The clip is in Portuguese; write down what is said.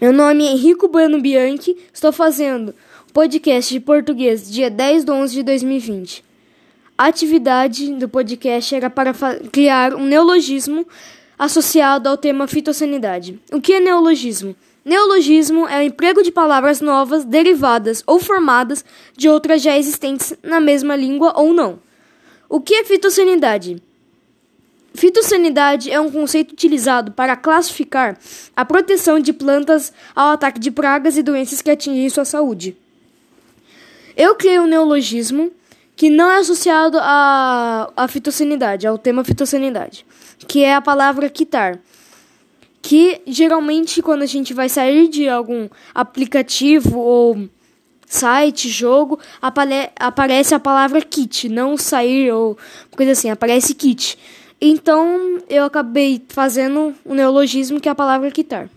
Meu nome é Henrico Bueno Bianchi, estou fazendo o podcast de português dia 10 de 11 de 2020. A atividade do podcast era para criar um neologismo associado ao tema fitossanidade. O que é neologismo? Neologismo é o emprego de palavras novas, derivadas ou formadas de outras já existentes na mesma língua ou não. O que é fitossanidade? Fitossanidade é um conceito utilizado para classificar a proteção de plantas ao ataque de pragas e doenças que atingem sua saúde. Eu criei um neologismo que não é associado à, à fitossanidade, ao tema fitossanidade, que é a palavra quitar. Que geralmente quando a gente vai sair de algum aplicativo ou site, jogo, apare aparece a palavra kit, não sair ou coisa assim, aparece kit. Então eu acabei fazendo um neologismo que é a palavra quitar.